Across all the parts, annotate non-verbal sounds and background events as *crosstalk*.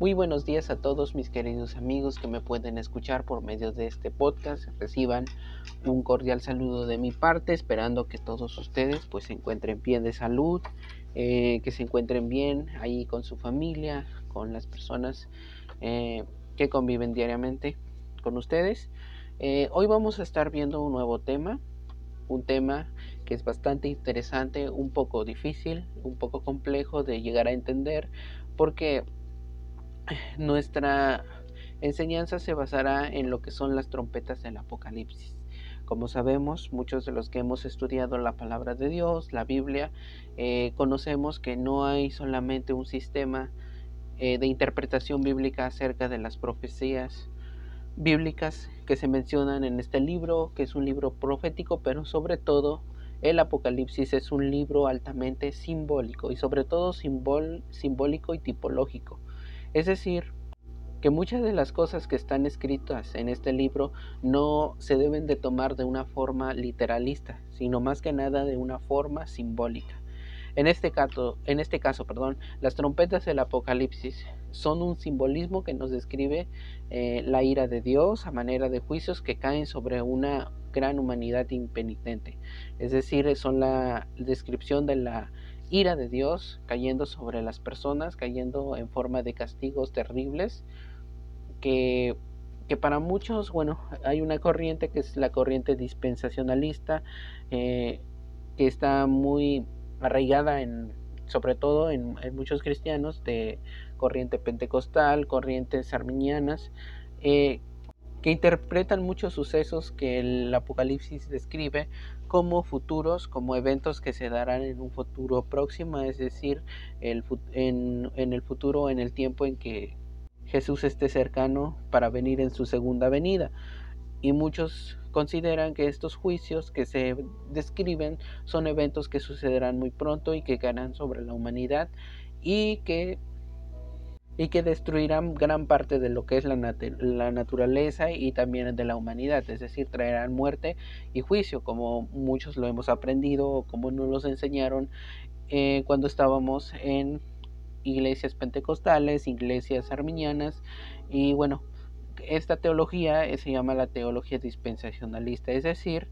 Muy buenos días a todos mis queridos amigos que me pueden escuchar por medio de este podcast. Reciban un cordial saludo de mi parte, esperando que todos ustedes pues se encuentren bien de salud, eh, que se encuentren bien ahí con su familia, con las personas eh, que conviven diariamente con ustedes. Eh, hoy vamos a estar viendo un nuevo tema, un tema que es bastante interesante, un poco difícil, un poco complejo de llegar a entender, porque nuestra enseñanza se basará en lo que son las trompetas del Apocalipsis. Como sabemos, muchos de los que hemos estudiado la palabra de Dios, la Biblia, eh, conocemos que no hay solamente un sistema eh, de interpretación bíblica acerca de las profecías bíblicas que se mencionan en este libro, que es un libro profético, pero sobre todo el Apocalipsis es un libro altamente simbólico y sobre todo simbólico y tipológico. Es decir, que muchas de las cosas que están escritas en este libro no se deben de tomar de una forma literalista, sino más que nada de una forma simbólica. En este este caso perdón, las trompetas del Apocalipsis son un simbolismo que nos describe eh, la ira de Dios a manera de juicios que caen sobre una gran humanidad impenitente. Es decir, son la descripción de la ira de Dios cayendo sobre las personas, cayendo en forma de castigos terribles, que, que para muchos, bueno, hay una corriente que es la corriente dispensacionalista, eh, que está muy arraigada en, sobre todo en, muchos cristianos de corriente pentecostal, corrientes arminianas, eh, que interpretan muchos sucesos que el Apocalipsis describe como futuros, como eventos que se darán en un futuro próximo, es decir, en, en el futuro, en el tiempo en que Jesús esté cercano para venir en su segunda venida. Y muchos consideran que estos juicios que se describen son eventos que sucederán muy pronto y que caerán sobre la humanidad y que y que destruirán gran parte de lo que es la, la, naturaleza y también de la humanidad, es decir, traerán muerte y juicio, como muchos lo hemos aprendido o como nos los enseñaron eh, cuando estábamos en iglesias pentecostales, iglesias arminianas y bueno, esta teología eh, se llama la teología dispensacionalista, es decir,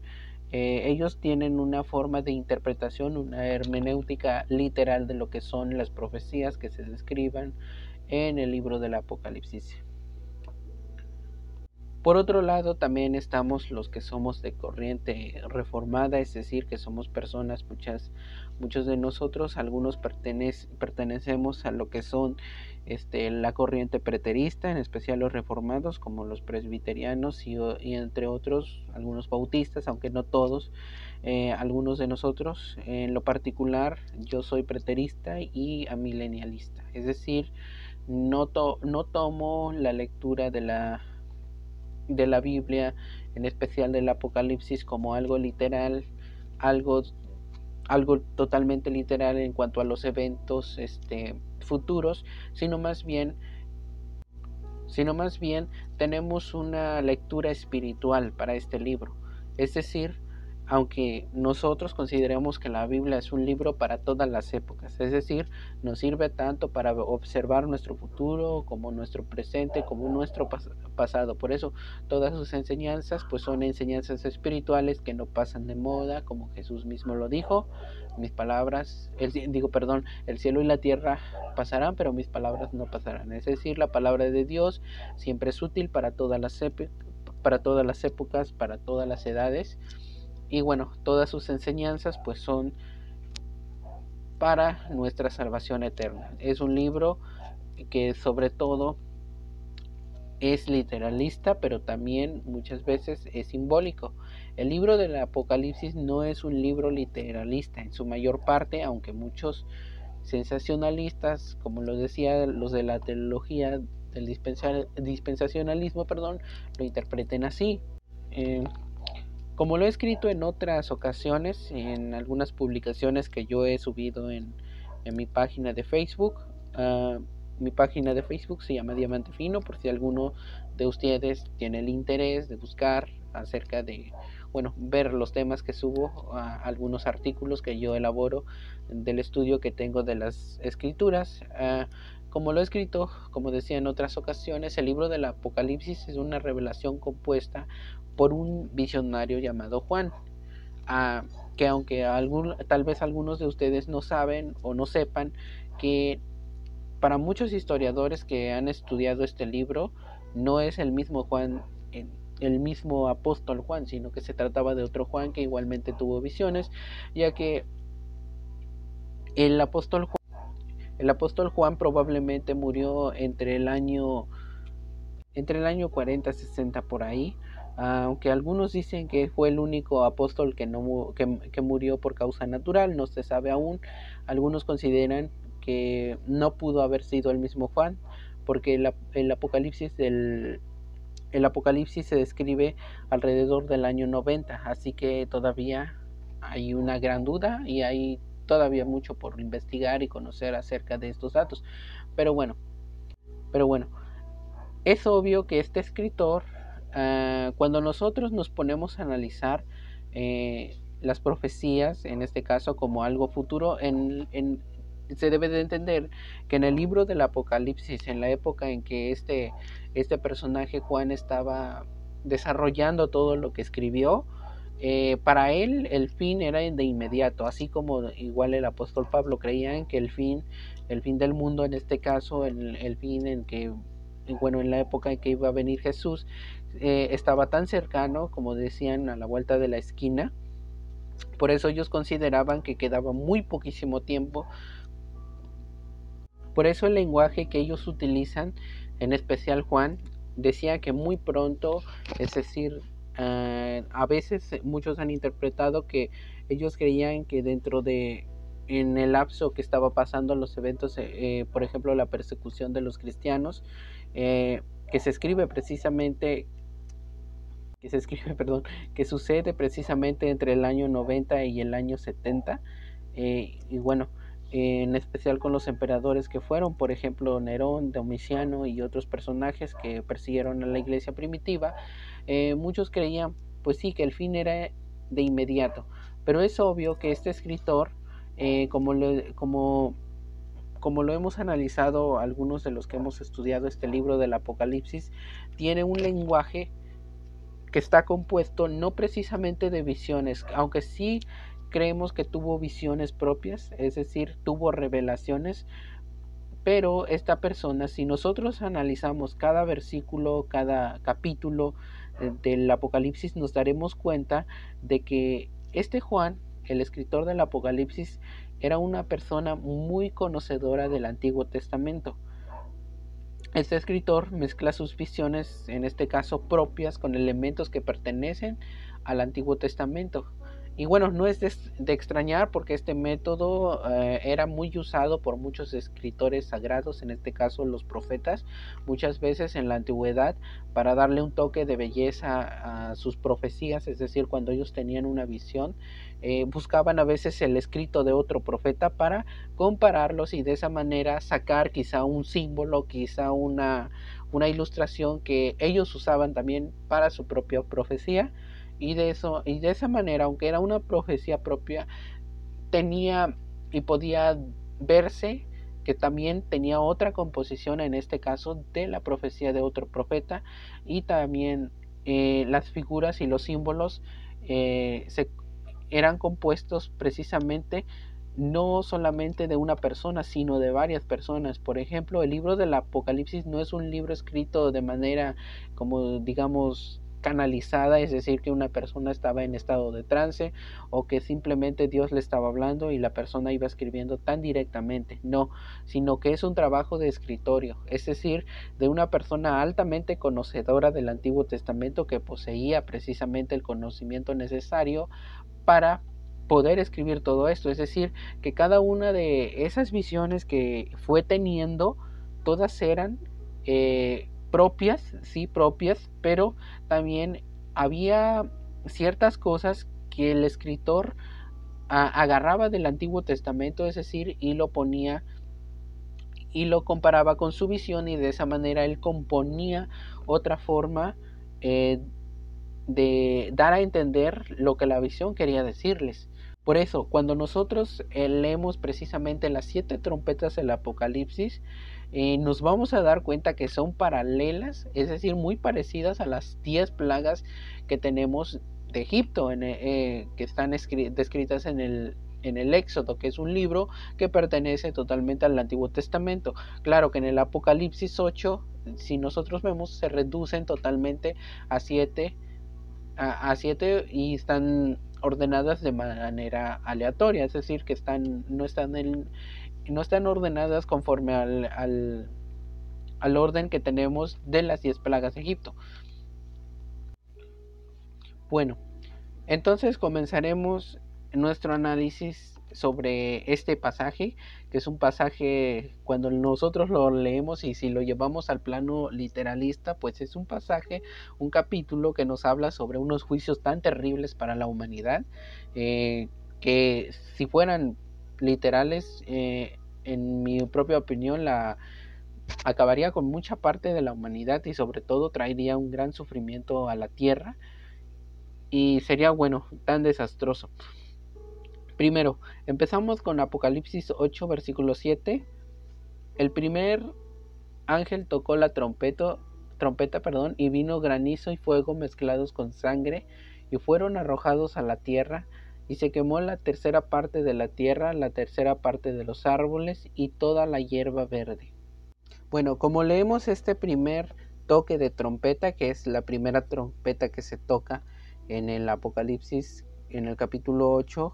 eh, ellos tienen una forma de interpretación, una hermenéutica literal de lo que son las profecías que se describan en el libro del Apocalipsis. Por otro lado, también estamos los que somos de corriente reformada, es decir, que somos personas, muchas, muchos de nosotros, algunos pertenecemos a lo que son este, la corriente preterista, en especial los reformados, como los presbiterianos y, entre otros, algunos bautistas, aunque no todos, eh, algunos de nosotros. En lo particular, yo soy preterista y amilenialista, es decir, no, no tomo la lectura de la de la Biblia, en especial del Apocalipsis, como algo literal, algo, algo totalmente literal en cuanto a los eventos este, futuros, sino más bien sino más bien tenemos una lectura espiritual para este libro. Es decir, aunque nosotros consideremos que la Biblia es un libro para todas las épocas, es decir, nos sirve tanto para observar nuestro futuro como nuestro presente, como nuestro pasado. Por eso todas sus enseñanzas pues son enseñanzas espirituales que no pasan de moda, como Jesús mismo lo dijo. Mis palabras, digo, perdón, el cielo y la tierra pasarán, pero mis palabras no pasarán. Es decir, la palabra de Dios siempre es útil para todas las, para todas las épocas, para todas las edades y bueno, todas sus enseñanzas pues son para nuestra salvación eterna. Es un libro que sobre todo es literalista, pero también muchas veces es simbólico. El libro del Apocalipsis no es un libro literalista en su mayor parte, aunque muchos sensacionalistas, como lo decía los de la teología del dispensacionalismo, perdón, lo interpreten así. Eh, como lo he escrito en otras ocasiones, en algunas publicaciones que yo he subido en, mi página de Facebook, ah, mi página de Facebook se llama Diamante Fino, por si alguno de ustedes tiene el interés de buscar acerca de, bueno, ver los temas que subo, ah, algunos artículos que yo elaboro del estudio que tengo de las escrituras. Ah, como lo he escrito, como decía en otras ocasiones, el libro del Apocalipsis es una revelación compuesta por un visionario llamado Juan, que aunque algún, tal vez algunos de ustedes no saben o no sepan, que para muchos historiadores que han estudiado este libro, no es el mismo Juan, el mismo apóstol Juan, sino que se trataba de otro Juan que igualmente tuvo visiones, ya que el apóstol Juan el apóstol Juan probablemente murió entre el año entre el año 40 60 por ahí, aunque algunos dicen que fue el único apóstol que no que, murió por causa natural, no se sabe aún. Algunos consideran que no pudo haber sido el mismo Juan, porque el, el apocalipsis del el apocalipsis se describe alrededor del año 90, así que todavía hay una gran duda y hay todavía mucho por investigar y conocer acerca de estos datos. Pero bueno, pero bueno, es obvio que este escritor, ah, cuando nosotros nos ponemos a analizar eh, las profecías, en este caso como algo futuro, en, se debe de entender que en el libro del Apocalipsis, en la época en que este, este personaje Juan estaba desarrollando todo lo que escribió, eh, para él el fin era de inmediato, así como igual el apóstol Pablo creían que el fin, el fin del mundo en este caso, el, fin en que, bueno, en la época en que iba a venir Jesús, eh, estaba tan cercano, como decían, a la vuelta de la esquina. Por eso ellos consideraban que quedaba muy poquísimo tiempo. Por eso el lenguaje que ellos utilizan, en especial Juan, decía que muy pronto, es decir, eh, a veces eh, muchos han interpretado que ellos creían que dentro de en el lapso que estaba pasando los eventos, eh, por ejemplo la persecución de los cristianos, que se escribe precisamente que se escribe, *laughs* perdón, que sucede precisamente entre el año 90 y el año 70. y bueno, en especial con los emperadores que fueron, por ejemplo, Nerón, Domiciano y otros personajes que persiguieron a la iglesia primitiva, eh, muchos creían, pues sí, que el fin era de inmediato, pero es obvio que este escritor, eh, como, lo, como, como lo hemos analizado algunos de los que hemos estudiado este libro del Apocalipsis, tiene un lenguaje que está compuesto no precisamente de visiones, aunque sí creemos que tuvo visiones propias, es decir, tuvo revelaciones, pero esta persona, si nosotros analizamos cada versículo, cada capítulo, del Apocalipsis nos daremos cuenta de que este Juan, el escritor del Apocalipsis, era una persona muy conocedora del Antiguo Testamento. Este escritor mezcla sus visiones, en este caso propias, con elementos que pertenecen al Antiguo Testamento. Y bueno, no es de, extrañar porque este método eh, era muy usado por muchos escritores sagrados, en este caso los profetas, muchas veces en la antigüedad para darle un toque de belleza a sus profecías, es decir, cuando ellos tenían una visión, eh, buscaban a veces el escrito de otro profeta para compararlos y de esa manera sacar quizá un símbolo, quizá una, una ilustración que ellos usaban también para su propia profecía y de eso y de esa manera aunque era una profecía propia tenía y podía verse que también tenía otra composición en este caso de la profecía de otro profeta y también eh, las figuras y los símbolos eh, se, eran compuestos precisamente no solamente de una persona, sino de varias personas. Por ejemplo, el libro del Apocalipsis no es un libro escrito de manera como digamos canalizada, es decir, que una persona estaba en estado de trance o que simplemente Dios le estaba hablando y la persona iba escribiendo tan directamente, no, sino que es un trabajo de escritorio, es decir, de una persona altamente conocedora del Antiguo Testamento que poseía precisamente el conocimiento necesario para poder escribir todo esto, es decir, que cada una de esas visiones que fue teniendo, todas eran eh, propias, sí, propias, pero también había ciertas cosas que el escritor agarraba del Antiguo Testamento, es decir, y lo ponía y lo comparaba con su visión y de esa manera él componía otra forma eh, de dar a entender lo que la visión quería decirles. Por eso, cuando nosotros eh, leemos precisamente las siete trompetas del Apocalipsis, eh, nos vamos a dar cuenta que son paralelas, es decir, muy parecidas a las 10 plagas que tenemos de Egipto, eh, que están descritas en el, en el Éxodo, que es un libro que pertenece totalmente al Antiguo Testamento. Claro que en el Apocalipsis 8, si nosotros vemos, se reducen totalmente a 7 a, siete y están ordenadas de manera aleatoria, es decir, que están no están en, no están ordenadas conforme al, al, al orden que tenemos de las 10 plagas de Egipto. Bueno, entonces comenzaremos nuestro análisis sobre este pasaje, que es un pasaje cuando nosotros lo leemos y si lo llevamos al plano literalista, pues es un pasaje, un capítulo que nos habla sobre unos juicios tan terribles para la humanidad, eh, que si fueran literales, eh, en mi propia opinión, la acabaría con mucha parte de la humanidad y sobre todo traería un gran sufrimiento a la tierra y sería bueno, tan desastroso. Primero, empezamos con Apocalipsis 8, versículo 7. El primer ángel tocó la trompeta, trompeta perdón, y vino granizo y fuego mezclados con sangre, y fueron arrojados a la tierra, y se quemó la tercera parte de la tierra, la tercera parte de los árboles y toda la hierba verde. Bueno, como leemos este primer toque de trompeta, que es la primera trompeta que se toca en el Apocalipsis, en el capítulo 8,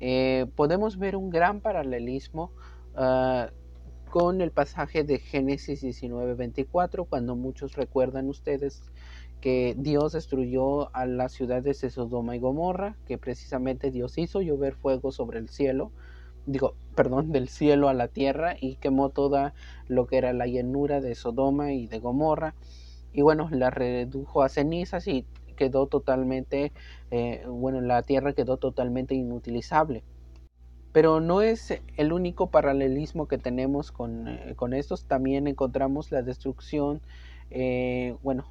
eh, podemos ver un gran paralelismo ah, con el pasaje de Génesis 19:24, cuando muchos recuerdan ustedes que Dios destruyó a las ciudades de Sodoma y Gomorra, que precisamente Dios hizo llover fuego sobre el cielo, digo, *laughs* perdón, del cielo a la tierra y quemó toda lo que era la llanura de Sodoma y de Gomorra. Y bueno, la redujo a cenizas y quedó totalmente, eh, bueno, la tierra quedó totalmente inutilizable. Pero no es el único paralelismo que tenemos con, eh, estos, también encontramos la destrucción, eh, bueno,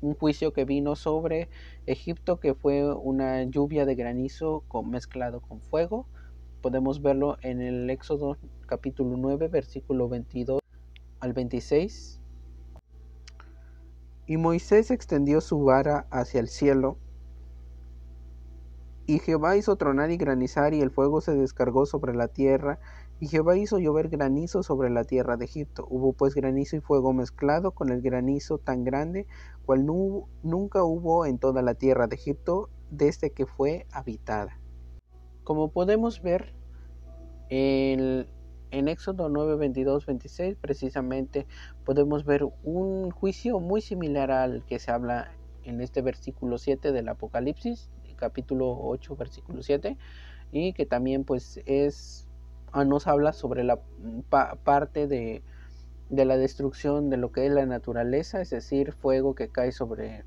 un juicio que vino sobre Egipto que fue una lluvia de granizo mezclado con fuego. Podemos verlo en el Éxodo capítulo 9, versículo 22 al 26. Y Moisés extendió su vara hacia el cielo, y Jehová hizo tronar y granizar, y el fuego se descargó sobre la tierra, y Jehová hizo llover granizo sobre la tierra de Egipto. Hubo pues granizo y fuego mezclado con el granizo tan grande, cual nunca hubo en toda la tierra de Egipto desde que fue habitada. Como podemos ver, en Éxodo 9, 22, 26 precisamente podemos ver un juicio muy similar al que se habla en este versículo 7 del Apocalipsis, capítulo 8, versículo 7, y que también pues es, nos habla sobre la parte de, de la destrucción de lo que es la naturaleza, es decir, fuego que cae sobre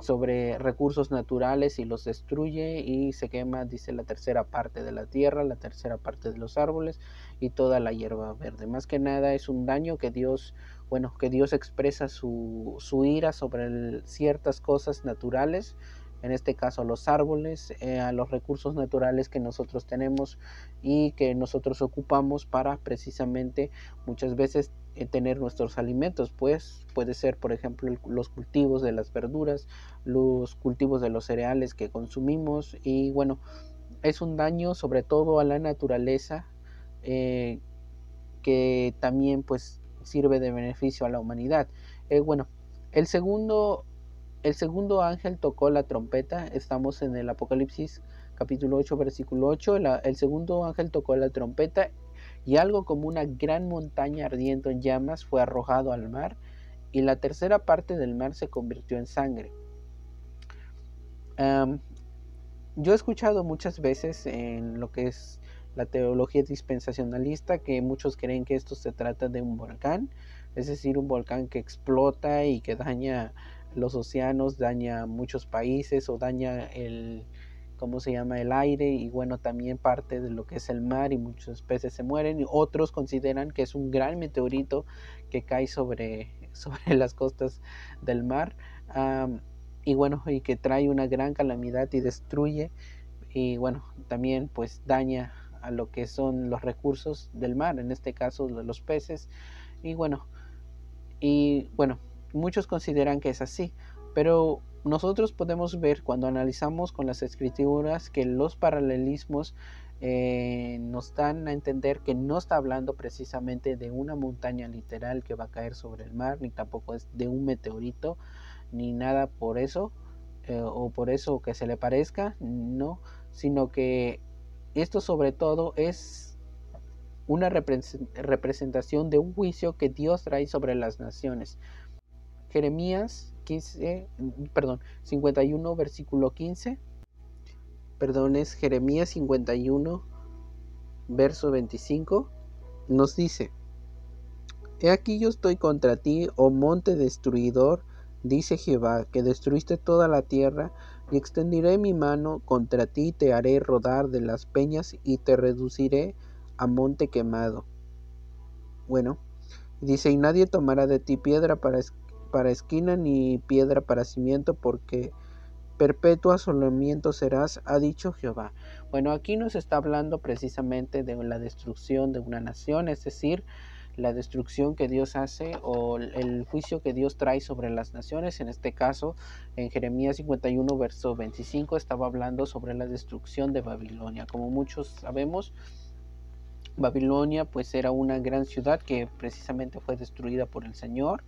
sobre recursos naturales y los destruye y se quema, dice la tercera parte de la tierra, la tercera parte de los árboles y toda la hierba verde. Más que nada es un daño que Dios, bueno, que Dios expresa su, su ira sobre ciertas cosas naturales, en este caso los árboles, eh, a los recursos naturales que nosotros tenemos y que nosotros ocupamos para precisamente muchas veces eh, tener nuestros alimentos, pues puede ser, por ejemplo, los cultivos de las verduras, los cultivos de los cereales que consumimos y bueno, es un daño sobre todo a la naturaleza eh, que también pues sirve de beneficio a la humanidad. Bueno, el segundo, el segundo ángel tocó la trompeta, estamos en el Apocalipsis capítulo 8, versículo 8, el segundo ángel tocó la trompeta y algo como una gran montaña ardiendo en llamas fue arrojado al mar, y la tercera parte del mar se convirtió en sangre. yo he escuchado muchas veces en lo que es la teología dispensacionalista que muchos creen que esto se trata de un volcán, es decir, un volcán que explota y que daña los océanos, daña muchos países o daña el, ¿cómo se llama? El aire y bueno, también parte de lo que es el mar y muchos peces se mueren y otros consideran que es un gran meteorito que cae sobre, *laughs* sobre las costas del mar y bueno, y que trae una gran calamidad y destruye y bueno, también pues daña a lo que son los recursos del mar, en este caso los peces Y bueno, y bueno, muchos consideran que es así, pero nosotros podemos ver cuando analizamos con las escrituras que los paralelismos eh, nos dan a entender que no está hablando precisamente de una montaña literal que va a caer sobre el mar, ni tampoco es de un meteorito, ni nada por eso, eh, o por eso que se le parezca, no, sino que esto sobre todo es una representación de un juicio que Dios trae sobre las naciones. Jeremías 15, perdón, 51, versículo 15 perdón, es Jeremías 51, verso 25, nos dice, He aquí yo estoy contra ti, oh monte destruidor, dice Jehová, que destruiste toda la tierra, y extendiré mi mano contra ti, te haré rodar de las peñas y te reduciré a monte quemado. Bueno, dice, y nadie tomará de ti piedra para, para esquina ni piedra para cimiento, porque perpetuo asolamiento serás, ha dicho Jehová. Bueno, aquí nos está hablando precisamente de la destrucción de una nación, es decir, la destrucción que Dios hace o el juicio que Dios trae sobre las naciones. En este caso, en Jeremías 51, verso 25, estaba hablando sobre la destrucción de Babilonia. Como muchos sabemos, Babilonia pues era una gran ciudad que precisamente fue destruida por el Señor.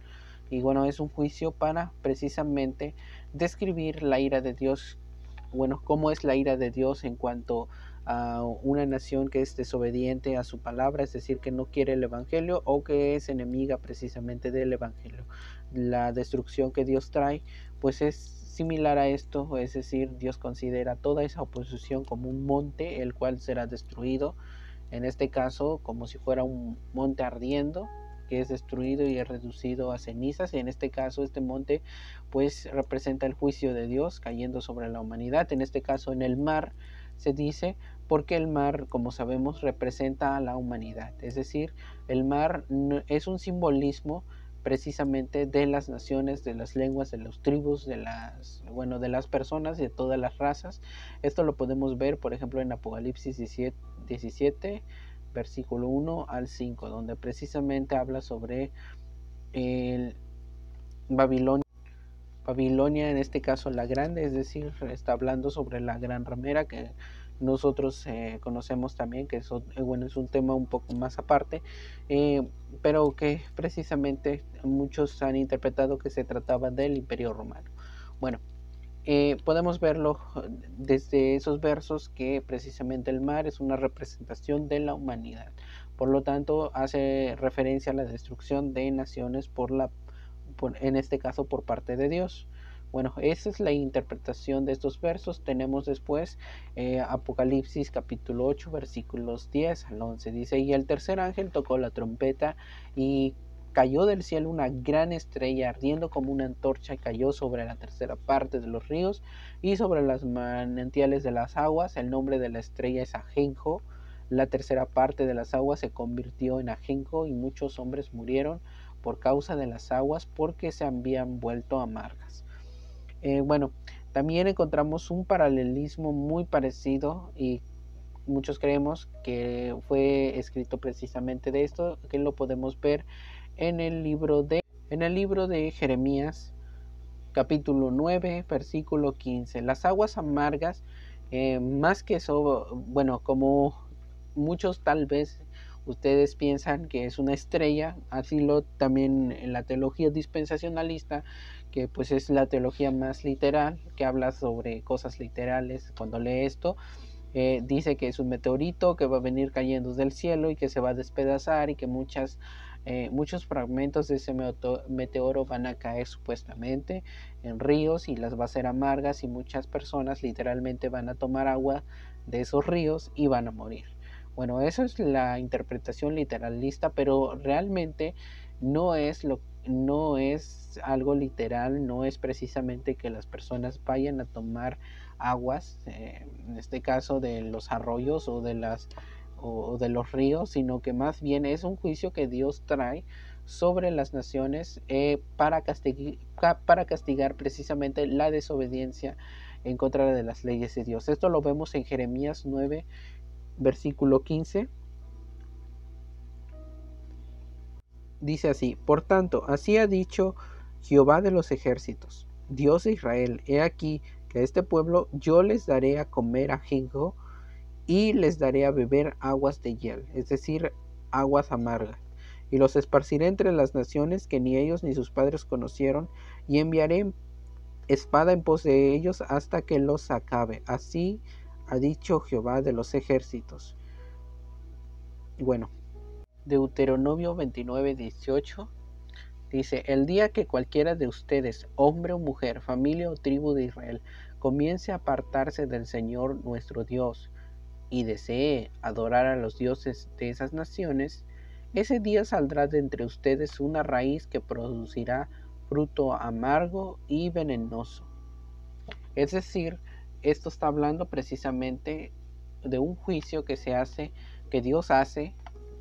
Y bueno, es un juicio para precisamente describir la ira de Dios, bueno, cómo es la ira de Dios en cuanto a una nación que es desobediente a su palabra, es decir, que no quiere el Evangelio o que es enemiga precisamente del Evangelio. La destrucción que Dios trae, pues es similar a esto, es decir, Dios considera toda esa oposición como un monte, el cual será destruido, en este caso como si fuera un monte ardiendo, que es destruido y es reducido a cenizas. Y en este caso, este monte pues representa el juicio de Dios cayendo sobre la humanidad. En este caso, en el mar se dice porque el mar, como sabemos, representa a la humanidad. Es decir, el mar es un simbolismo precisamente de las naciones, de las lenguas, de los tribus, de las, bueno, de las personas, de todas las razas. Esto lo podemos ver, por ejemplo, en Apocalipsis 17, 17 versículo 1 al 5, donde precisamente habla sobre el Babilonia. Babilonia, en este caso la grande, es decir, está hablando sobre la gran ramera que nosotros eh, conocemos también, que es, eh, bueno, es un tema un poco más aparte, eh, pero que precisamente muchos han interpretado que se trataba del imperio romano. Bueno, eh, podemos verlo desde esos versos que precisamente el mar es una representación de la humanidad. Por lo tanto, hace referencia a la destrucción de naciones por la, en este caso por parte de Dios. Bueno, esa es la interpretación de estos versos. Tenemos después eh, Apocalipsis capítulo 8 versículos 10 al 11. Dice, y el tercer ángel tocó la trompeta y cayó del cielo una gran estrella ardiendo como una antorcha y cayó sobre la tercera parte de los ríos y sobre las manantiales de las aguas. El nombre de la estrella es Ajenjo. La tercera parte de las aguas se convirtió en Ajenjo y muchos hombres murieron por causa de las aguas porque se habían vuelto amargas. Eh, bueno, también encontramos un paralelismo muy parecido y muchos creemos que fue escrito precisamente de esto, que lo podemos ver en el libro de, en el libro de Jeremías, capítulo 9, versículo 15. Las aguas amargas, eh, más que eso, bueno, como muchos tal vez ustedes piensan que es una estrella, así lo también en la teología dispensacionalista, que pues es la teología más literal, que habla sobre cosas literales cuando lee esto, eh, dice que es un meteorito que va a venir cayendo del cielo y que se va a despedazar y que muchas eh, muchos fragmentos de ese meteoro van a caer supuestamente en ríos y las va a ser amargas y muchas personas literalmente van a tomar agua de esos ríos y van a morir. Bueno, eso es la interpretación literalista, pero realmente no es lo no es algo literal, no es precisamente que las personas vayan a tomar aguas, eh, en este caso de los arroyos o de las o de los ríos, sino que más bien es un juicio que Dios trae sobre las naciones eh, para, para castigar precisamente la desobediencia en contra de las leyes de Dios. Esto lo vemos en Jeremías 9, versículo 15. dice así, por tanto, así ha dicho Jehová de los ejércitos, Dios de Israel, he aquí que a este pueblo yo les daré a comer ajenjo y les daré a beber aguas de hiel, es decir, aguas amargas, y los esparciré entre las naciones que ni ellos ni sus padres conocieron, y enviaré espada en pos de ellos hasta que los acabe. Así ha dicho Jehová de los ejércitos. Bueno, Deuteronomio 29, 18 dice, el día que cualquiera de ustedes, hombre o mujer, familia o tribu de Israel, comience a apartarse del Señor nuestro Dios y desee adorar a los dioses de esas naciones, ese día saldrá de entre ustedes una raíz que producirá fruto amargo y venenoso. Es decir, esto está hablando precisamente de un juicio que se hace, que Dios hace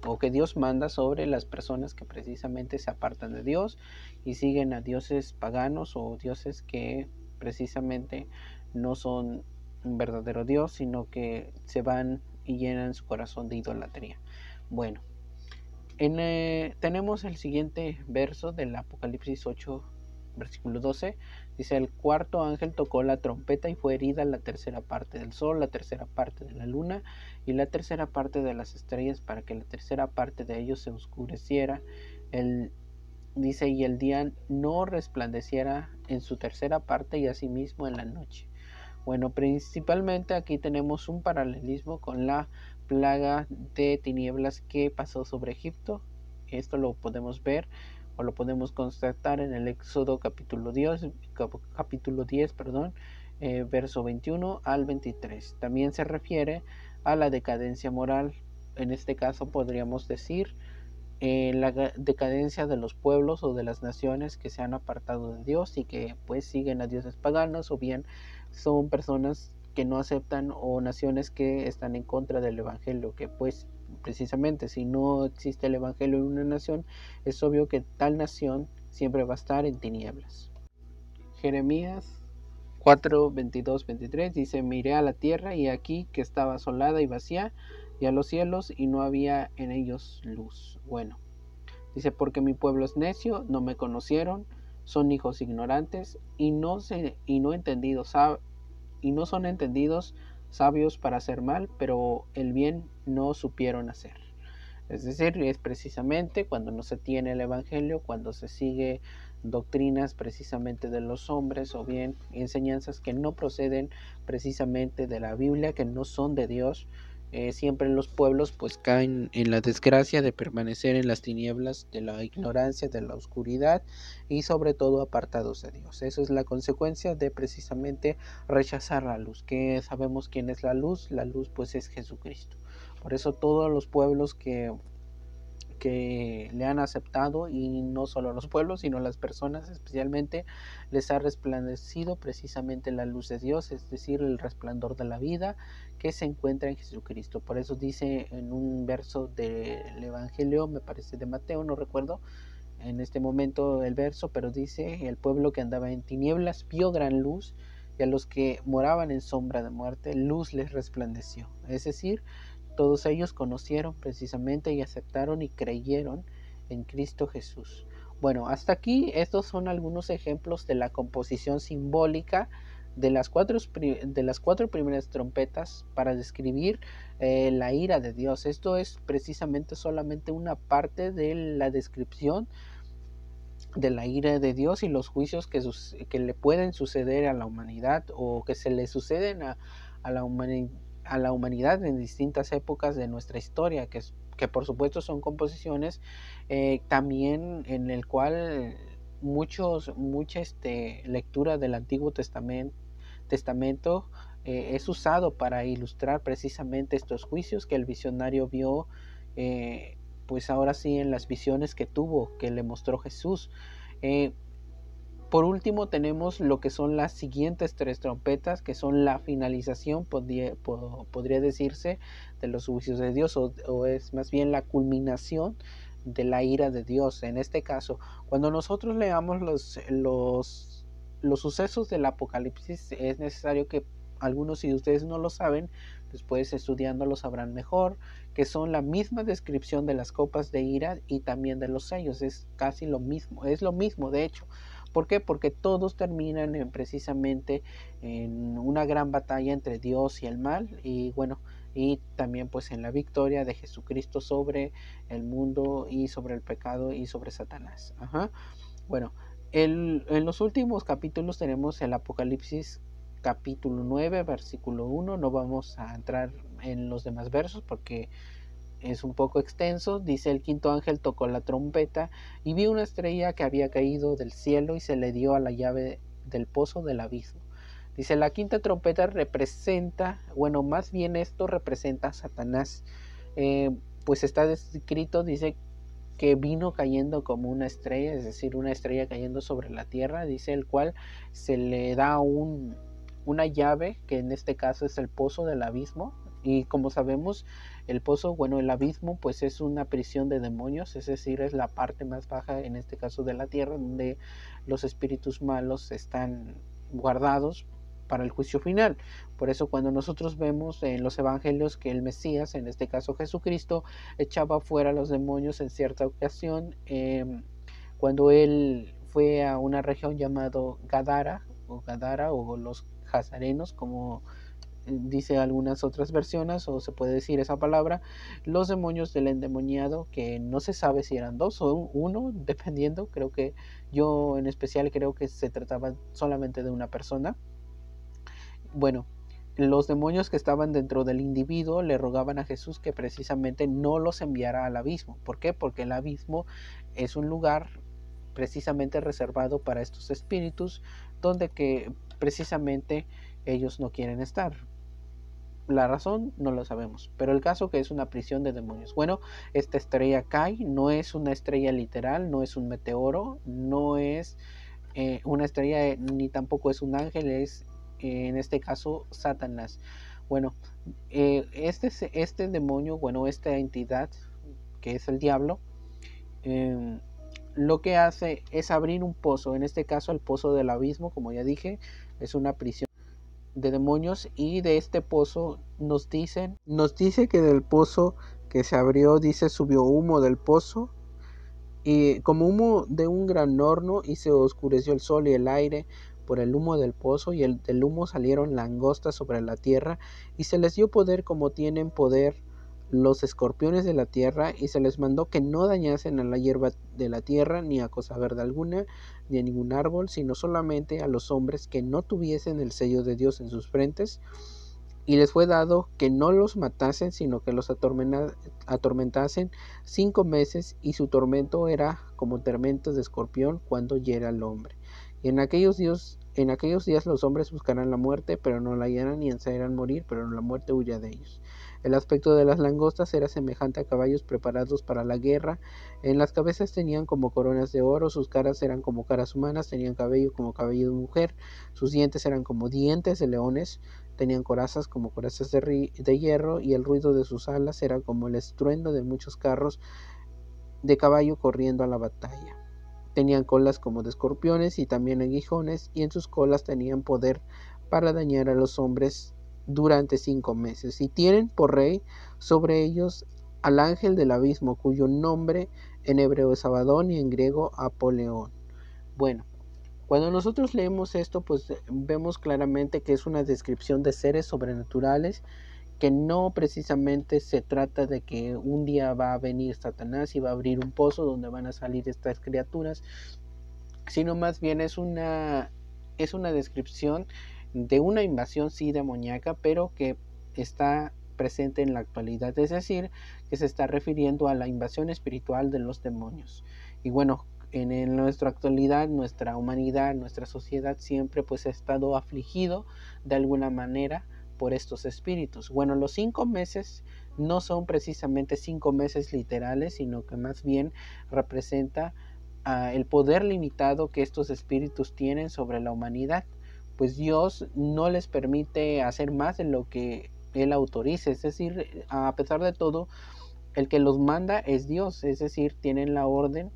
o que Dios manda sobre las personas que precisamente se apartan de Dios y siguen a dioses paganos o dioses que precisamente no son un verdadero Dios, sino que se van y llenan su corazón de idolatría. Bueno, eh, tenemos el siguiente verso del Apocalipsis 8, versículo 12. Dice, el cuarto ángel tocó la trompeta y fue herida la tercera parte del sol, la tercera parte de la luna y la tercera parte de las estrellas para que la tercera parte de ellos se oscureciera. El, dice, y el día no resplandeciera en su tercera parte y asimismo en la noche. Bueno, principalmente aquí tenemos un paralelismo con la plaga de tinieblas que pasó sobre Egipto. Esto lo podemos ver o lo podemos constatar en el Éxodo capítulo 10, capítulo 10 perdón, eh, verso 21 al 23. También se refiere a la decadencia moral. En este caso podríamos decir eh, la decadencia de los pueblos o de las naciones que se han apartado de Dios y que pues siguen a dioses paganos o bien son personas que no aceptan o naciones que están en contra del Evangelio, que pues precisamente si no existe el Evangelio en una nación, es obvio que tal nación siempre va a estar en tinieblas. Jeremías 4, 22, 23 dice, miré a la tierra y aquí que estaba asolada y vacía, y a los cielos y no había en ellos luz. Bueno, dice, porque mi pueblo es necio, no me conocieron, son hijos ignorantes y no, se, y no entendidos, y no son entendidos sabios para hacer mal, pero el bien no supieron hacer. Es decir, es precisamente cuando no se tiene el Evangelio, cuando se sigue doctrinas precisamente de los hombres o bien enseñanzas que no proceden precisamente de la Biblia, que no son de Dios, eh, siempre los pueblos pues caen en la desgracia de permanecer en las tinieblas de la ignorancia, de la oscuridad y sobre todo apartados de Dios. Eso es la consecuencia de precisamente rechazar la luz, que sabemos quién es la luz, la luz pues es Jesucristo. Por eso todos los pueblos que que le han aceptado y no solo los pueblos, sino las personas especialmente, les ha resplandecido precisamente la luz de Dios, es decir, el resplandor de la vida que se encuentra en Jesucristo. Por eso dice en un verso del Evangelio, me parece de Mateo, no recuerdo en este momento el verso, pero dice, el pueblo que andaba en tinieblas vio gran luz y a los que moraban en sombra de muerte, luz les resplandeció. Es decir, todos ellos conocieron precisamente y aceptaron y creyeron en Cristo Jesús. Bueno, hasta aquí estos son algunos ejemplos de la composición simbólica de las cuatro, de las cuatro primeras trompetas para describir eh, la ira de Dios. Esto es precisamente solamente una parte de la descripción de la ira de Dios y los juicios que, que le pueden suceder a la humanidad o que se le suceden a, a la humanidad en distintas épocas de nuestra historia, que, que por supuesto son composiciones eh, también en el cual muchos, mucha este, lectura del Antiguo Testamento, testamento eh, es usado para ilustrar precisamente estos juicios que el visionario vio, eh, pues ahora sí en las visiones que tuvo, que le mostró Jesús. Por último tenemos lo que son las siguientes tres trompetas, que son la finalización, podría, decirse, de los juicios de Dios, o, es más bien la culminación de la ira de Dios. En este caso, cuando nosotros leamos los, los, los sucesos del Apocalipsis, es necesario que algunos si ustedes no lo saben, después estudiando lo sabrán mejor, que son la misma descripción de las copas de ira y también de los sellos, es casi lo mismo, es lo mismo de hecho. ¿Por qué? Porque todos terminan en, precisamente en una gran batalla entre Dios y el mal y bueno, y también pues en la victoria de Jesucristo sobre el mundo y sobre el pecado y sobre Satanás. Ajá. Bueno, en los últimos capítulos tenemos el Apocalipsis capítulo 9, versículo 1. No vamos a entrar en los demás versos porque es un poco extenso. Dice el quinto ángel tocó la trompeta y vi una estrella que había caído del cielo y se le dio a la llave del pozo del abismo. Dice, la quinta trompeta representa, bueno, más bien esto representa a Satanás. Eh, pues está descrito, dice que vino cayendo como una estrella, es decir, una estrella cayendo sobre la tierra, dice el cual se le da un, una llave, que en este caso es el pozo del abismo. Y como sabemos, el pozo, bueno, el abismo, pues es una prisión de demonios, es decir, es la parte más baja, en este caso de la tierra, donde los espíritus malos están guardados para el juicio final. Por eso cuando nosotros vemos en los evangelios que el Mesías, en este caso Jesucristo, echaba fuera a los demonios en cierta ocasión, em, cuando él fue a una región llamado Gadara, o Gadara, o los Jazarenos, como eh, dice algunas otras versiones, o se puede decir esa palabra, los demonios del endemoniado, que no se sabe si eran dos o uno, *laughs* dependiendo, creo que yo en especial creo que se trataba solamente de una persona, bueno, los demonios que estaban dentro del individuo le rogaban a Jesús que precisamente no los enviara al abismo. ¿Por qué? Porque el abismo es un lugar precisamente reservado para estos espíritus donde que precisamente ellos no quieren estar. La razón no lo sabemos, pero el caso que es una prisión de demonios. Bueno, esta estrella cae, no es una estrella literal, no es un meteoro, no es eh, una estrella ni tampoco es un ángel, es en este caso Satanás. Bueno, eh, este, este demonio, bueno, esta entidad que es el diablo, em, lo que hace es abrir un pozo, en este caso el pozo del abismo, como ya dije, es una prisión de demonios y de este pozo nos dicen, nos dice que del pozo que se abrió, dice, subió humo del pozo y como humo de un gran horno y se oscureció el sol y el aire por el humo del pozo, y el, del humo salieron langostas sobre la tierra, y se les dio poder como tienen poder los escorpiones de la tierra, y se les mandó que no dañasen a la hierba de la tierra, ni a cosa verde alguna, ni a ningún árbol, sino solamente a los hombres que no tuviesen el sello de Dios en sus frentes. Y les fue dado que no los matasen, sino que los atormentasen cinco meses, y su tormento era como tormentos de escorpión cuando hiera al hombre. Y en aquellos días, en aquellos días los hombres buscarán la muerte, pero no la hallarán, y ansiarán morir, pero la muerte huya de ellos. El aspecto de las langostas era semejante a caballos preparados para la guerra. En las cabezas tenían como coronas de oro, sus caras eran como caras humanas, tenían cabello como cabello de mujer, sus dientes eran como dientes de leones, tenían corazas como corazas de hierro, y el ruido de sus alas era como el estruendo de muchos carros de caballo corriendo a la batalla. Tenían colas como de escorpiones y también aguijones, y en sus colas tenían poder para dañar a los hombres durante cinco meses. Y tienen por rey sobre ellos al ángel del abismo, cuyo nombre en hebreo es Abadón y en griego Apoleón. Bueno, cuando nosotros leemos esto, pues vemos claramente que es una descripción de seres sobrenaturales que no precisamente se trata de que un día va a venir Satanás y va a abrir un pozo donde van a salir estas criaturas, sino más bien es una, es una descripción de una invasión sí demoníaca, pero que está presente en la actualidad, es decir, que se está refiriendo a la invasión espiritual de los demonios. Y bueno, en, en, nuestra actualidad, nuestra humanidad, nuestra sociedad siempre pues ha estado afligido de alguna manera por estos espíritus. Bueno, los cinco meses no son precisamente cinco meses literales, sino que más bien representa ah, el poder limitado que estos espíritus tienen sobre la humanidad, pues Dios no les permite hacer más de lo que Él autorice, es decir, a pesar de todo, el que los manda es Dios, es decir, tienen la orden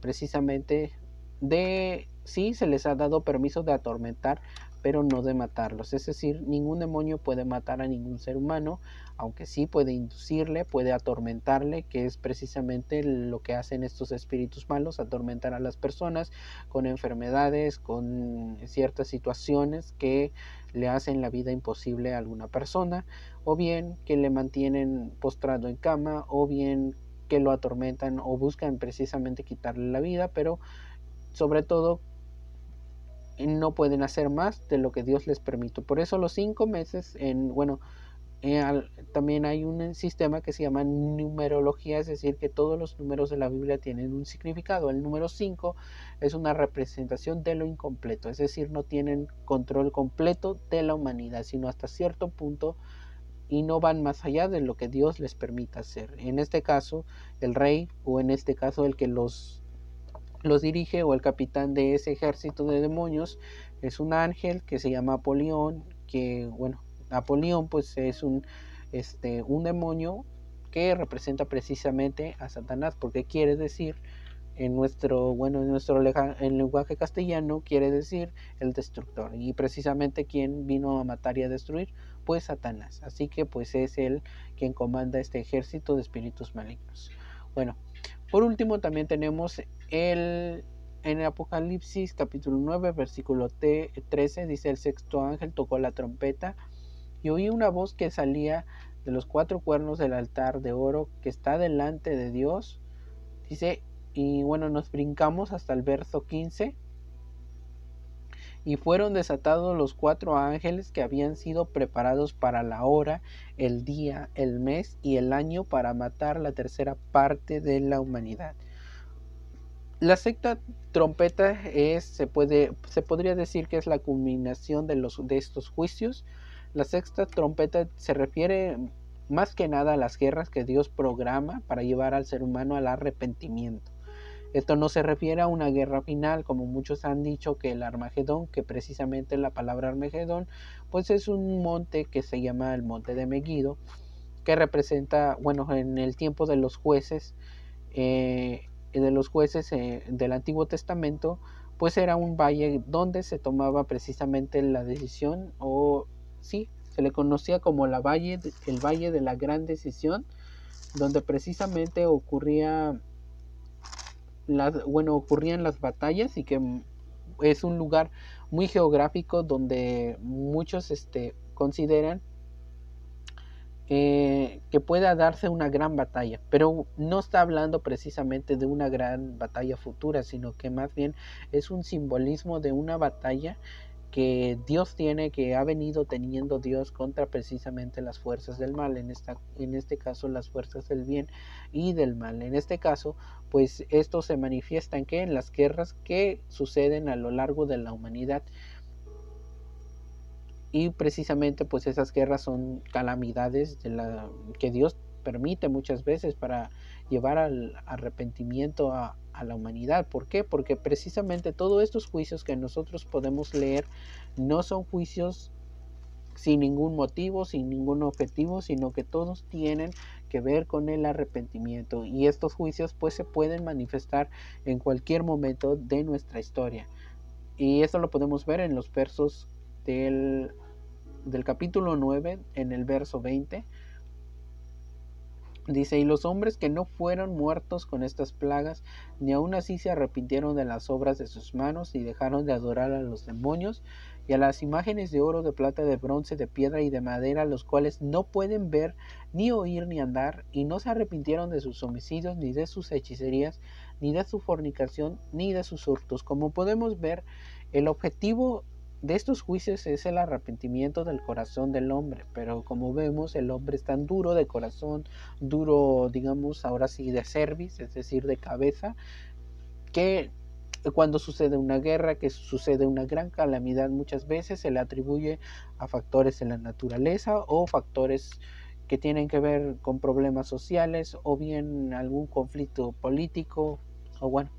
precisamente de, sí, se les ha dado permiso de atormentar, pero no de matarlos. Es decir, ningún demonio puede matar a ningún ser humano, aunque sí puede inducirle, puede atormentarle, que es precisamente lo que hacen estos espíritus malos, atormentar a las personas con enfermedades, con ciertas situaciones que le hacen la vida imposible a alguna persona, o bien que le mantienen postrado en cama, o bien que lo atormentan o buscan precisamente quitarle la vida, pero sobre todo no pueden hacer más de lo que Dios les permite. Por eso los cinco meses, en, bueno, eh, también hay un sistema que se llama numerología, es decir, que todos los números de la Biblia tienen un significado. El número 5 es una representación de lo incompleto, es decir, no tienen control completo de la humanidad, sino hasta cierto punto y no van más allá de lo que Dios les permita hacer. En este caso, el rey o en este caso el que los los dirige o el capitán de ese ejército de demonios es un ángel que se llama Apolión, que bueno, Apolión pues es un este un demonio que representa precisamente a Satanás, porque quiere decir en nuestro bueno en nuestro en lenguaje castellano quiere decir el destructor y precisamente quien vino a matar y a destruir pues Satanás. Así que pues es él quien comanda este ejército de espíritus malignos. Bueno por último, también tenemos el en el Apocalipsis capítulo 9, versículo 13, dice el sexto ángel tocó la trompeta y oí una voz que salía de los cuatro cuernos del altar de oro que está delante de Dios. Dice, y bueno, nos brincamos hasta el verso 15 y fueron desatados los cuatro ángeles que habían sido preparados para la hora, el día, el mes y el año para matar la tercera parte de la humanidad. La sexta trompeta es, se, puede, se podría decir que es la culminación de, los, de estos juicios. La sexta trompeta se refiere más que nada a las guerras que Dios programa para llevar al ser humano al arrepentimiento. Esto no se refiere a una guerra final, como muchos han dicho que el Armagedón, que precisamente la palabra Armagedón, pues es un monte que se llama el monte de Megiddo, que representa, bueno, en el tiempo de los jueces, eh, de los jueces eh, del Antiguo Testamento, pues era un valle donde se tomaba precisamente la decisión, o sí, se le conocía como la valle, el valle de la gran decisión, donde precisamente ocurría bueno, ocurrían las batallas y que es un lugar muy geográfico donde muchos este, consideran eh, que pueda darse una gran batalla, pero no está hablando precisamente de una gran batalla futura, sino que más bien es un simbolismo de una batalla que Dios tiene, que ha venido teniendo Dios contra precisamente las fuerzas del mal, en, esta, en este caso las fuerzas del bien y del mal. En este caso, pues esto se manifiesta en en las guerras que suceden a lo largo de la humanidad. Y precisamente pues esas guerras son calamidades de la, que Dios permite muchas veces para llevar al arrepentimiento a, la humanidad. ¿Por qué? Porque precisamente todos estos juicios que nosotros podemos leer no son juicios sin ningún motivo, sin ningún objetivo, sino que todos tienen que ver con el arrepentimiento y estos juicios pues se pueden manifestar en cualquier momento de nuestra historia. Y esto lo podemos ver en los versos del, del capítulo 9, en el verso 20, Dice, y los hombres que no fueron muertos con estas plagas, ni aun así se arrepintieron de las obras de sus manos y dejaron de adorar a los demonios y a las imágenes de oro, de plata, de bronce, de piedra y de madera, los cuales no pueden ver, ni oír, ni andar, y no se arrepintieron de sus homicidios, ni de sus hechicerías, ni de su fornicación, ni de sus hurtos. Como podemos ver, el objetivo de estos juicios es el arrepentimiento del corazón del hombre, pero como vemos el hombre es tan duro de corazón, duro digamos ahora sí de cerviz, es decir, de cabeza, que cuando sucede una guerra, que sucede una gran calamidad muchas veces se le atribuye a factores en la naturaleza o factores que tienen que ver con problemas sociales o bien algún conflicto político o bueno,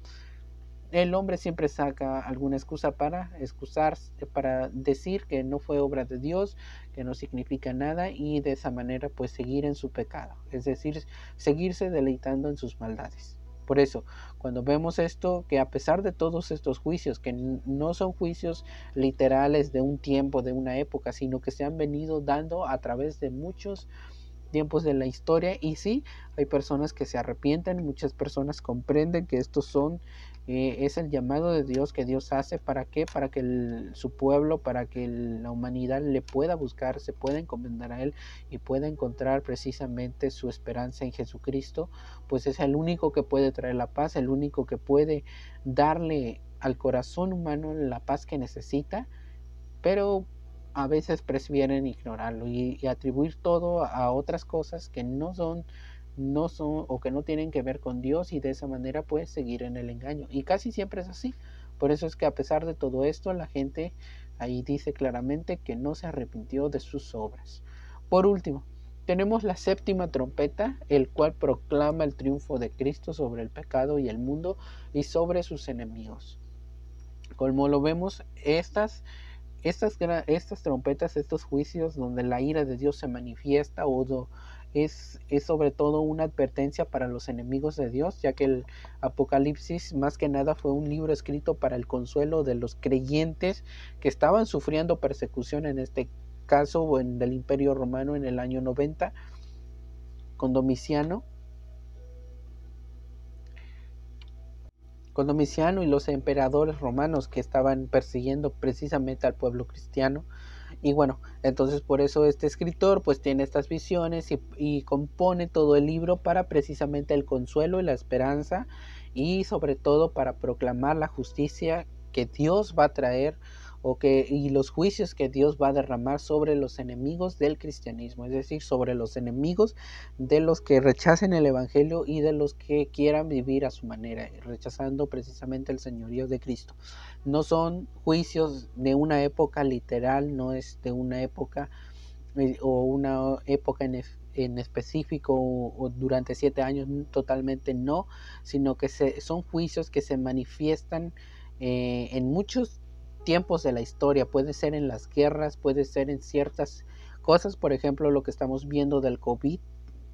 el hombre siempre saca alguna excusa para excusarse, para decir que no fue obra de Dios, que no significa nada y de esa manera pues seguir en su pecado, es decir, seguirse deleitando en sus maldades. Por eso, cuando vemos esto, que a pesar de todos estos juicios, que no son juicios literales de un tiempo, de una época, sino que se han venido dando a través de muchos tiempos de la historia y sí, hay personas que se arrepienten, muchas personas comprenden que estos son eh, es el llamado de Dios que Dios hace para qué, para que su pueblo, para que la humanidad le pueda buscar, se pueda encomendar a Él y pueda encontrar precisamente su esperanza en Jesucristo, pues es el único que puede traer la paz, el único que puede darle al corazón humano la paz que necesita, pero a veces prefieren ignorarlo y atribuir todo a otras cosas que no son no son o que no tienen que ver con Dios y de esa manera puedes seguir en el engaño. Y casi siempre es así. Por eso es que a pesar de todo esto, la gente ahí dice claramente que no se arrepintió de sus obras. Por último, tenemos la séptima trompeta, el cual proclama el triunfo de Cristo sobre el pecado y el mundo y sobre sus enemigos. Como lo vemos, estas, estas, estas trompetas, estos juicios donde la ira de Dios se manifiesta o, es, sobre todo una advertencia para los enemigos de Dios, ya que el Apocalipsis más que nada fue un libro escrito para el consuelo de los creyentes que estaban sufriendo persecución en este caso en del Imperio Romano en el año 90 con Domiciano. Con Domiciano y los emperadores romanos que estaban persiguiendo precisamente al pueblo cristiano y bueno, entonces por eso este escritor pues tiene estas visiones y, compone todo el libro para precisamente el consuelo y la esperanza y sobre todo para proclamar la justicia que Dios va a traer o que, y los juicios que Dios va a derramar sobre los enemigos del cristianismo, es decir, sobre los enemigos de los que rechacen el Evangelio y de los que quieran vivir a su manera, rechazando precisamente el señorío de Cristo. No son juicios de una época literal, no es de una época eh, o una época en, específico o, durante siete años, totalmente no, sino que se, son juicios que se manifiestan eh, en muchos tiempos de la historia, puede ser en las guerras, puede ser en ciertas cosas, por ejemplo, lo que estamos viendo del COVID,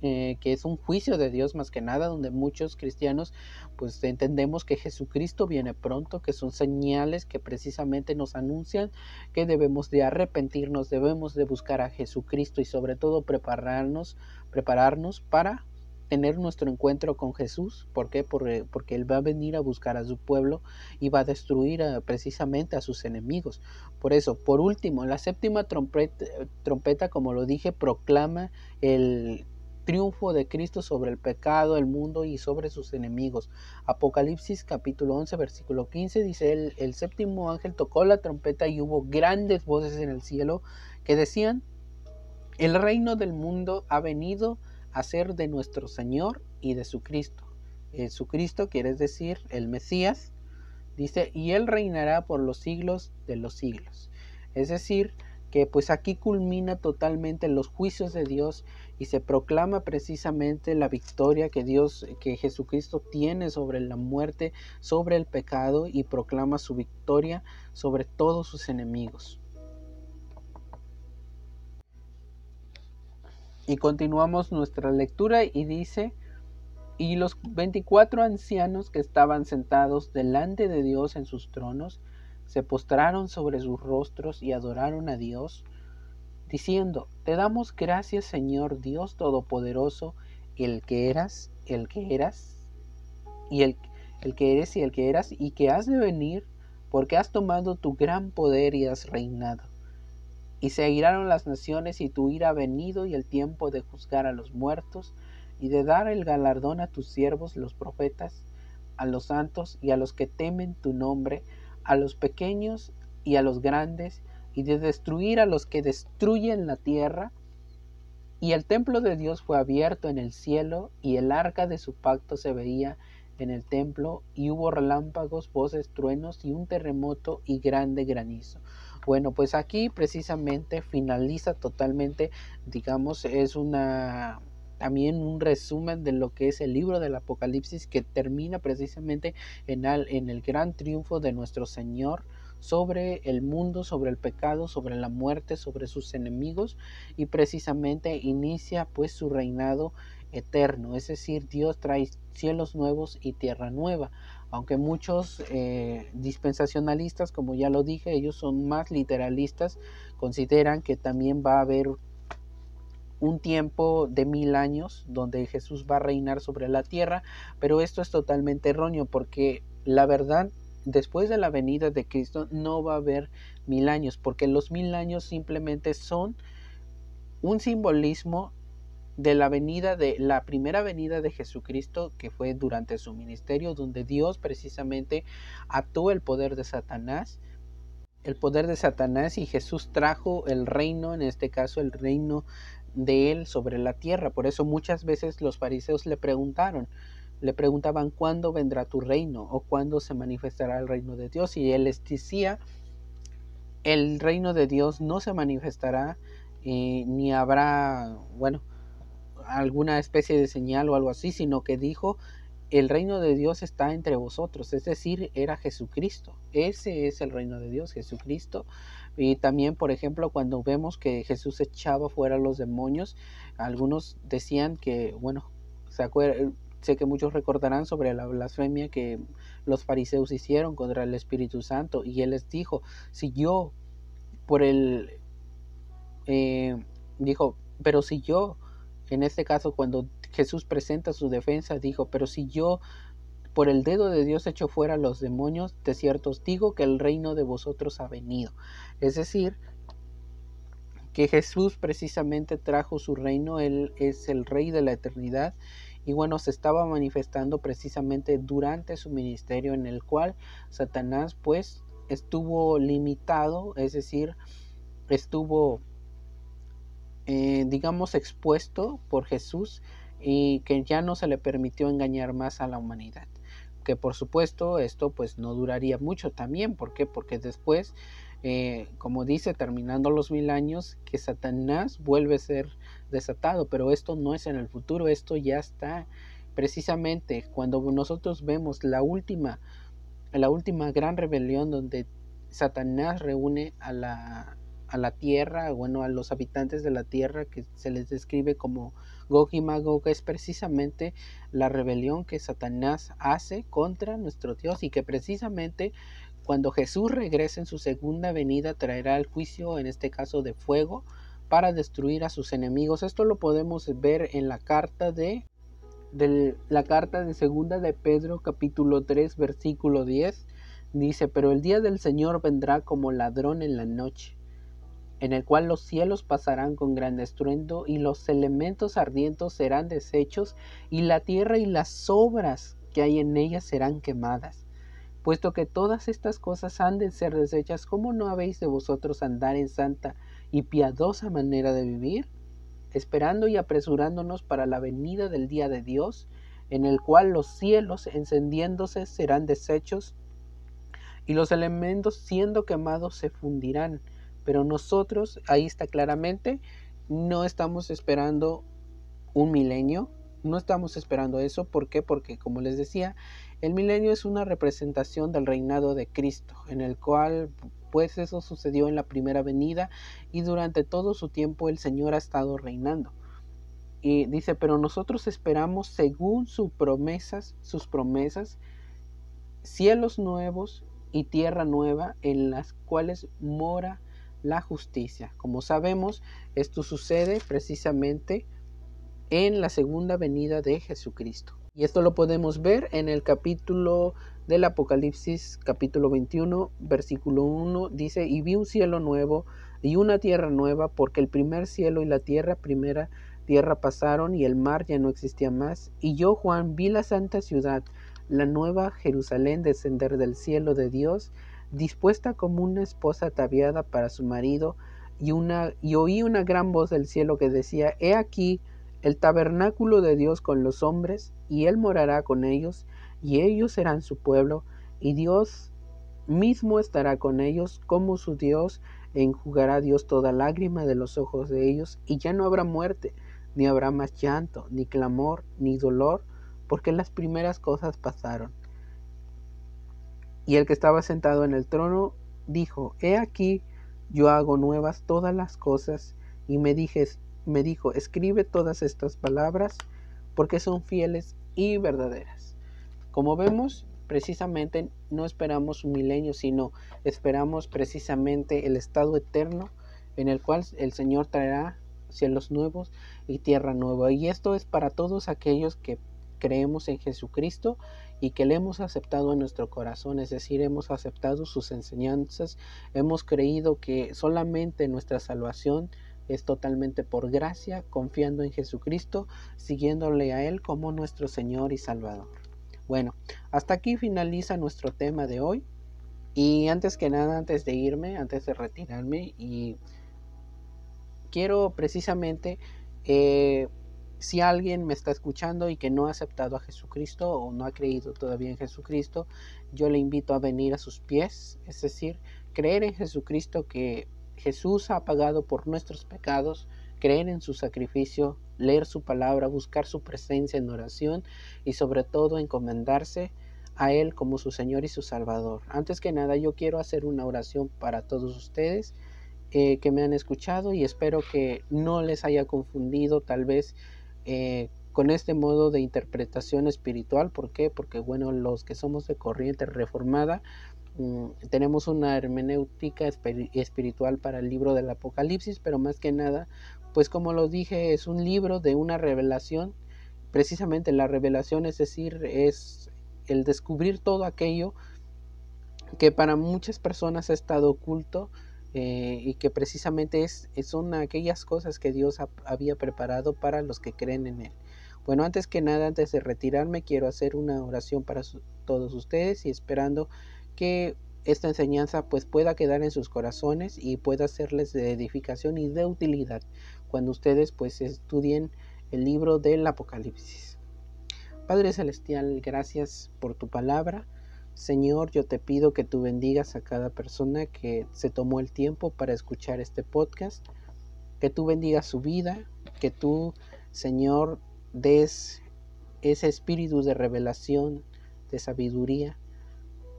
eh, que es un juicio de Dios más que nada, donde muchos cristianos pues entendemos que Jesucristo viene pronto, que son señales que precisamente nos anuncian que debemos de arrepentirnos, debemos de buscar a Jesucristo y sobre todo prepararnos, prepararnos para tener nuestro encuentro con Jesús. ¿Por qué? Porque, porque, Él va a venir a buscar a su pueblo y va a destruir precisamente a sus enemigos. Por eso, por último, la séptima trompeta, trompeta, como lo dije, proclama el triunfo de Cristo sobre el pecado, el mundo y sobre sus enemigos. Apocalipsis capítulo 11 versículo 15 dice, el, el séptimo ángel tocó la trompeta y hubo grandes voces en el cielo que decían, el reino del mundo ha venido hacer de nuestro Señor y de su Cristo. Eh, su Cristo quiere decir el Mesías, dice, y Él reinará por los siglos de los siglos. Es decir, que pues aquí culmina totalmente los juicios de Dios y se proclama precisamente la victoria que Dios, que Jesucristo tiene sobre la muerte, sobre el pecado y proclama su victoria sobre todos sus enemigos. Y continuamos nuestra lectura y dice, y los veinticuatro ancianos que estaban sentados delante de Dios en sus tronos, se postraron sobre sus rostros y adoraron a Dios, diciendo, Te damos gracias Señor Dios Todopoderoso, el que eras, el que eras, y el, el que eres y el que eras, y que has de venir, porque has tomado tu gran poder y has reinado. Y se airaron las naciones y tu ira ha venido y el tiempo de juzgar a los muertos y de dar el galardón a tus siervos los profetas, a los santos y a los que temen tu nombre, a los pequeños y a los grandes, y de destruir a los que destruyen la tierra. Y el templo de Dios fue abierto en el cielo, y el arca de su pacto se veía en el templo, y hubo relámpagos, voces, truenos, y un terremoto y grande granizo. Bueno, pues aquí precisamente finaliza totalmente, digamos, es una también un resumen de lo que es el libro del Apocalipsis que termina precisamente en el, en el gran triunfo de nuestro Señor sobre el mundo, sobre el pecado, sobre la muerte, sobre sus enemigos y precisamente inicia pues su reinado eterno, es decir, Dios trae cielos nuevos y tierra nueva. Aunque muchos eh, dispensacionalistas, como ya lo dije, ellos son más literalistas, consideran que también va a haber un tiempo de mil años donde Jesús va a reinar sobre la tierra, pero esto es totalmente erróneo porque la verdad, después de la venida de Cristo no va a haber mil años, porque los mil años simplemente son un simbolismo de la venida de la primera venida de Jesucristo que fue durante su ministerio donde Dios precisamente ató el poder de Satanás el poder de Satanás y Jesús trajo el reino en este caso el reino de él sobre la tierra. Por eso muchas veces los fariseos le preguntaron, le preguntaban cuándo vendrá tu reino o cuándo se manifestará el reino de Dios. Y él les decía, el reino de Dios no se manifestará eh, ni habrá, bueno, alguna especie de señal o algo así, sino que dijo, el reino de Dios está entre vosotros, es decir, era Jesucristo. Ese es el reino de Dios, Jesucristo. Y también, por ejemplo, cuando vemos que Jesús echaba fuera a los demonios, algunos decían que, bueno, sé que muchos recordarán sobre la blasfemia que los fariseos hicieron contra el Espíritu Santo. Y él les dijo, si yo, por el, eh, dijo, pero si yo, en este caso, cuando Jesús presenta su defensa, dijo, pero si yo por el dedo de Dios echo fuera los demonios, de cierto os digo que el reino de vosotros ha venido. Es decir, que Jesús precisamente trajo su reino, Él es el rey de la eternidad y bueno, se estaba manifestando precisamente durante su ministerio en el cual Satanás pues estuvo limitado, es decir, estuvo eh, digamos expuesto por Jesús y que ya no se le permitió engañar más a la humanidad. Que por supuesto esto pues no duraría mucho también. ¿Por qué? Porque después, eh, como dice, terminando los mil años, que Satanás vuelve a ser desatado. Pero esto no es en el futuro, esto ya está. Precisamente cuando nosotros vemos la última, la última gran rebelión donde Satanás reúne a la, a la tierra, bueno, a los habitantes de la tierra que se les describe como Gog y Magog, es precisamente la rebelión que Satanás hace contra nuestro Dios y que precisamente cuando Jesús regrese en su segunda venida traerá el juicio, en este caso de fuego, para destruir a sus enemigos. Esto lo podemos ver en la carta de, la carta de segunda de Pedro capítulo 3 versículo 10 dice, pero el día del Señor vendrá como ladrón en la noche en el cual los cielos pasarán con gran estruendo y los elementos ardientes serán deshechos y la tierra y las obras que hay en ella serán quemadas. Puesto que todas estas cosas han de ser deshechas, ¿cómo no habéis de vosotros andar en santa y piadosa manera de vivir? Esperando y apresurándonos para la venida del día de Dios, en el cual los cielos encendiéndose serán deshechos y los elementos siendo quemados se fundirán pero nosotros, ahí está claramente, no estamos esperando un milenio, no estamos esperando eso. ¿Por qué? Porque, como les decía, el milenio es una representación del reinado de Cristo, en el cual, pues eso sucedió en la primera venida y durante todo su tiempo el Señor ha estado reinando. Y dice, pero nosotros esperamos según sus promesas, sus promesas, cielos nuevos y tierra nueva en las cuales mora la justicia. Como sabemos, esto sucede precisamente en la segunda venida de Jesucristo. Y esto lo podemos ver en el capítulo del Apocalipsis, capítulo 21, versículo 1, dice, y vi un cielo nuevo y una tierra nueva, porque el primer cielo y la tierra primera tierra pasaron y el mar ya no existía más. Y yo, Juan, vi la santa ciudad, la nueva Jerusalén descender del cielo de Dios, dispuesta como una esposa ataviada para su marido, y, una, y oí una gran voz del cielo que decía, He aquí el tabernáculo de Dios con los hombres, y él morará con ellos, y ellos serán su pueblo, y Dios mismo estará con ellos como su Dios, e enjugará Dios toda lágrima de los ojos de ellos, y ya no habrá muerte, ni habrá más llanto, ni clamor, ni dolor, porque las primeras cosas pasaron. Y el que estaba sentado en el trono dijo, He aquí, yo hago nuevas todas las cosas. Y me, dije, me dijo, escribe todas estas palabras, porque son fieles y verdaderas. Como vemos, precisamente no esperamos un milenio, sino esperamos precisamente el estado eterno en el cual el Señor traerá cielos nuevos y tierra nueva. Y esto es para todos aquellos que creemos en Jesucristo y que le hemos aceptado en nuestro corazón, es decir, hemos aceptado sus enseñanzas, hemos creído que solamente nuestra salvación es totalmente por gracia, confiando en Jesucristo, siguiéndole a Él como nuestro Señor y Salvador. Bueno, hasta aquí finaliza nuestro tema de hoy. Y antes que nada, antes de irme, antes de retirarme, y quiero precisamente eh, si alguien me está escuchando y que no ha aceptado a Jesucristo o no ha creído todavía en Jesucristo, yo le invito a venir a sus pies, es decir, creer en Jesucristo que Jesús ha pagado por nuestros pecados, creer en su sacrificio, leer su palabra, buscar su presencia en oración y sobre todo encomendarse a Él como su Señor y su Salvador. Antes que nada, yo quiero hacer una oración para todos ustedes eh, que me han escuchado y espero que no les haya confundido tal vez eh, con este modo de interpretación espiritual. ¿Por qué? Porque, bueno, los que somos de corriente reformada, mm, tenemos una hermenéutica espiritual para el libro del Apocalipsis, pero más que nada, pues como lo dije, es un libro de una revelación. Precisamente la revelación, es decir, es el descubrir todo aquello que para muchas personas ha estado oculto eh, y que precisamente es, son aquellas cosas que Dios había preparado para los que creen en Él. Bueno, antes que nada, antes de retirarme, quiero hacer una oración para todos ustedes y esperando que esta enseñanza pues pueda quedar en sus corazones y pueda serles de edificación y de utilidad cuando ustedes pues estudien el libro del Apocalipsis. Padre Celestial, gracias por tu palabra. Señor, yo te pido que tú bendigas a cada persona que se tomó el tiempo para escuchar este podcast, que tú bendigas su vida, que tú, Señor, des ese espíritu de revelación, de sabiduría,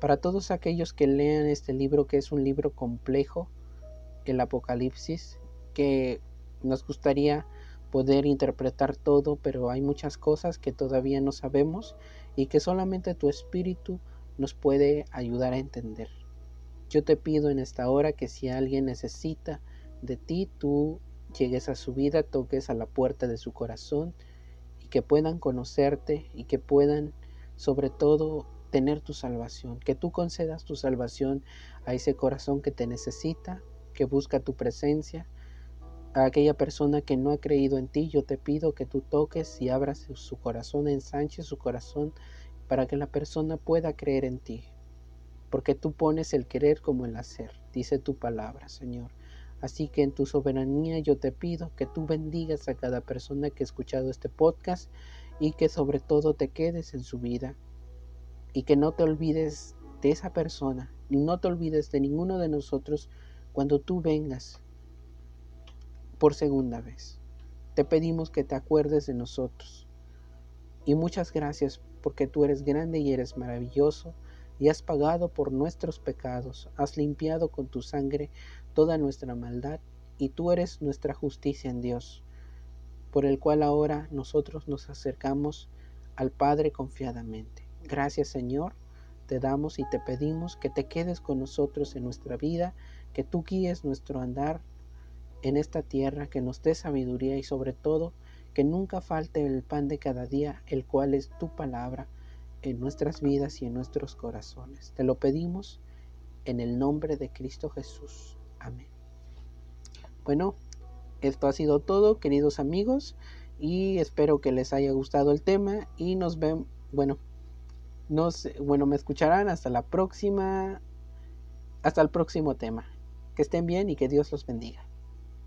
para todos aquellos que lean este libro, que es un libro complejo, el Apocalipsis, que nos gustaría poder interpretar todo, pero hay muchas cosas que todavía no sabemos y que solamente tu espíritu nos puede ayudar a entender. Yo te pido en esta hora que si alguien necesita de ti, tú llegues a su vida, toques a la puerta de su corazón y que puedan conocerte y que puedan sobre todo tener tu salvación, que tú concedas tu salvación a ese corazón que te necesita, que busca tu presencia, a aquella persona que no ha creído en ti, yo te pido que tú toques y abras su corazón, ensanche su corazón para que la persona pueda creer en ti, porque tú pones el querer como el hacer, dice tu palabra, Señor. Así que en tu soberanía yo te pido que tú bendigas a cada persona que ha escuchado este podcast y que sobre todo te quedes en su vida y que no te olvides de esa persona, ni no te olvides de ninguno de nosotros cuando tú vengas por segunda vez. Te pedimos que te acuerdes de nosotros. Y muchas gracias porque tú eres grande y eres maravilloso, y has pagado por nuestros pecados, has limpiado con tu sangre toda nuestra maldad, y tú eres nuestra justicia en Dios, por el cual ahora nosotros nos acercamos al Padre confiadamente. Gracias Señor, te damos y te pedimos que te quedes con nosotros en nuestra vida, que tú guíes nuestro andar en esta tierra, que nos dé sabiduría y sobre todo que nunca falte el pan de cada día, el cual es tu palabra en nuestras vidas y en nuestros corazones. Te lo pedimos en el nombre de Cristo Jesús. Amén. Bueno, esto ha sido todo, queridos amigos, y espero que les haya gustado el tema y nos ven, bueno, nos, bueno, me escucharán hasta la próxima, hasta el próximo tema. Que estén bien y que Dios los bendiga.